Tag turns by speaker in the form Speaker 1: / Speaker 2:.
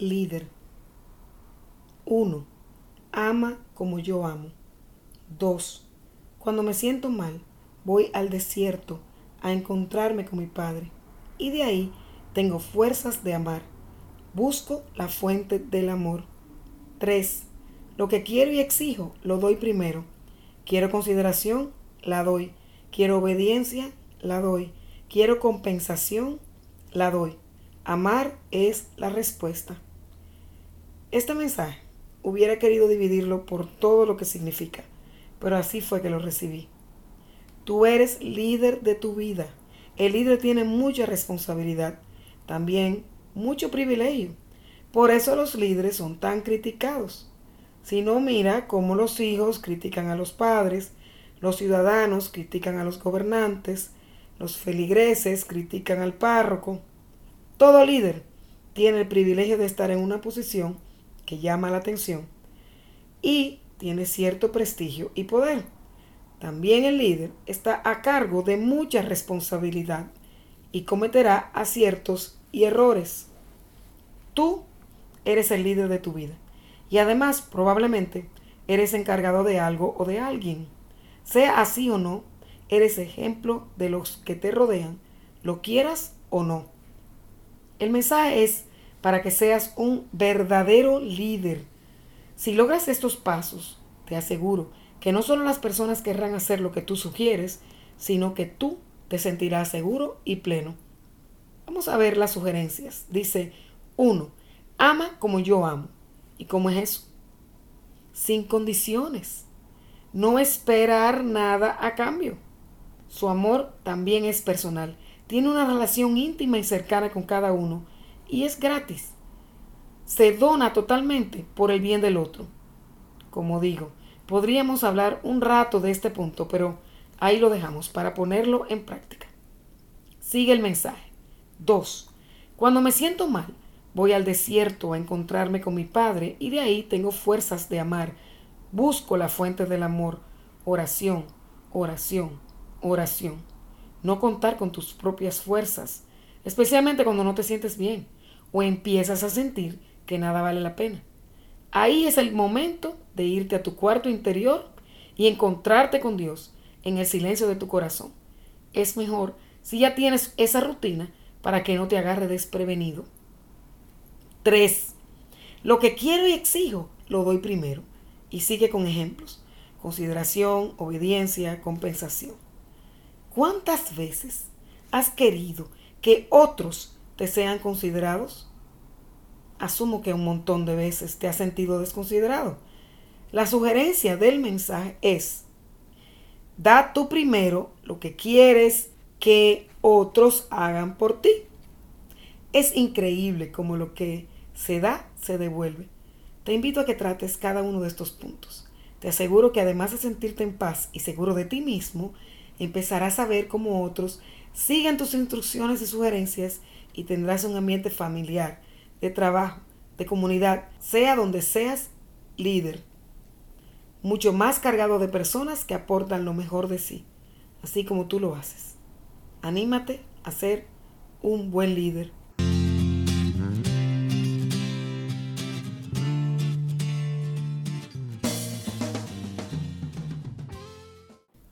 Speaker 1: líder. 1. Ama como yo amo. 2. Cuando me siento mal, voy al desierto a encontrarme con mi Padre. Y de ahí tengo fuerzas de amar. Busco la fuente del amor. 3. Lo que quiero y exijo, lo doy primero. Quiero consideración, la doy. Quiero obediencia, la doy. Quiero compensación, la doy. Amar es la respuesta. Este mensaje hubiera querido dividirlo por todo lo que significa, pero así fue que lo recibí. Tú eres líder de tu vida. El líder tiene mucha responsabilidad, también mucho privilegio. Por eso los líderes son tan criticados. Si no, mira cómo los hijos critican a los padres, los ciudadanos critican a los gobernantes, los feligreses critican al párroco. Todo líder tiene el privilegio de estar en una posición que llama la atención y tiene cierto prestigio y poder. También el líder está a cargo de mucha responsabilidad y cometerá aciertos y errores. Tú eres el líder de tu vida y además probablemente eres encargado de algo o de alguien. Sea así o no, eres ejemplo de los que te rodean, lo quieras o no. El mensaje es para que seas un verdadero líder. Si logras estos pasos, te aseguro que no solo las personas querrán hacer lo que tú sugieres, sino que tú te sentirás seguro y pleno. Vamos a ver las sugerencias. Dice, 1. Ama como yo amo. ¿Y cómo es eso? Sin condiciones. No esperar nada a cambio. Su amor también es personal. Tiene una relación íntima y cercana con cada uno y es gratis. Se dona totalmente por el bien del otro. Como digo, podríamos hablar un rato de este punto, pero ahí lo dejamos para ponerlo en práctica. Sigue el mensaje. 2. Cuando me siento mal, voy al desierto a encontrarme con mi Padre y de ahí tengo fuerzas de amar. Busco la fuente del amor. Oración, oración, oración. No contar con tus propias fuerzas, especialmente cuando no te sientes bien o empiezas a sentir que nada vale la pena. Ahí es el momento de irte a tu cuarto interior y encontrarte con Dios en el silencio de tu corazón. Es mejor si ya tienes esa rutina para que no te agarre desprevenido. 3. Lo que quiero y exijo lo doy primero. Y sigue con ejemplos. Consideración, obediencia, compensación. ¿Cuántas veces has querido que otros te sean considerados? Asumo que un montón de veces te has sentido desconsiderado. La sugerencia del mensaje es, da tú primero lo que quieres que otros hagan por ti. Es increíble como lo que se da se devuelve. Te invito a que trates cada uno de estos puntos. Te aseguro que además de sentirte en paz y seguro de ti mismo, empezarás a ver cómo otros siguen tus instrucciones y sugerencias y tendrás un ambiente familiar, de trabajo, de comunidad, sea donde seas líder, mucho más cargado de personas que aportan lo mejor de sí, así como tú lo haces. Anímate a ser un buen líder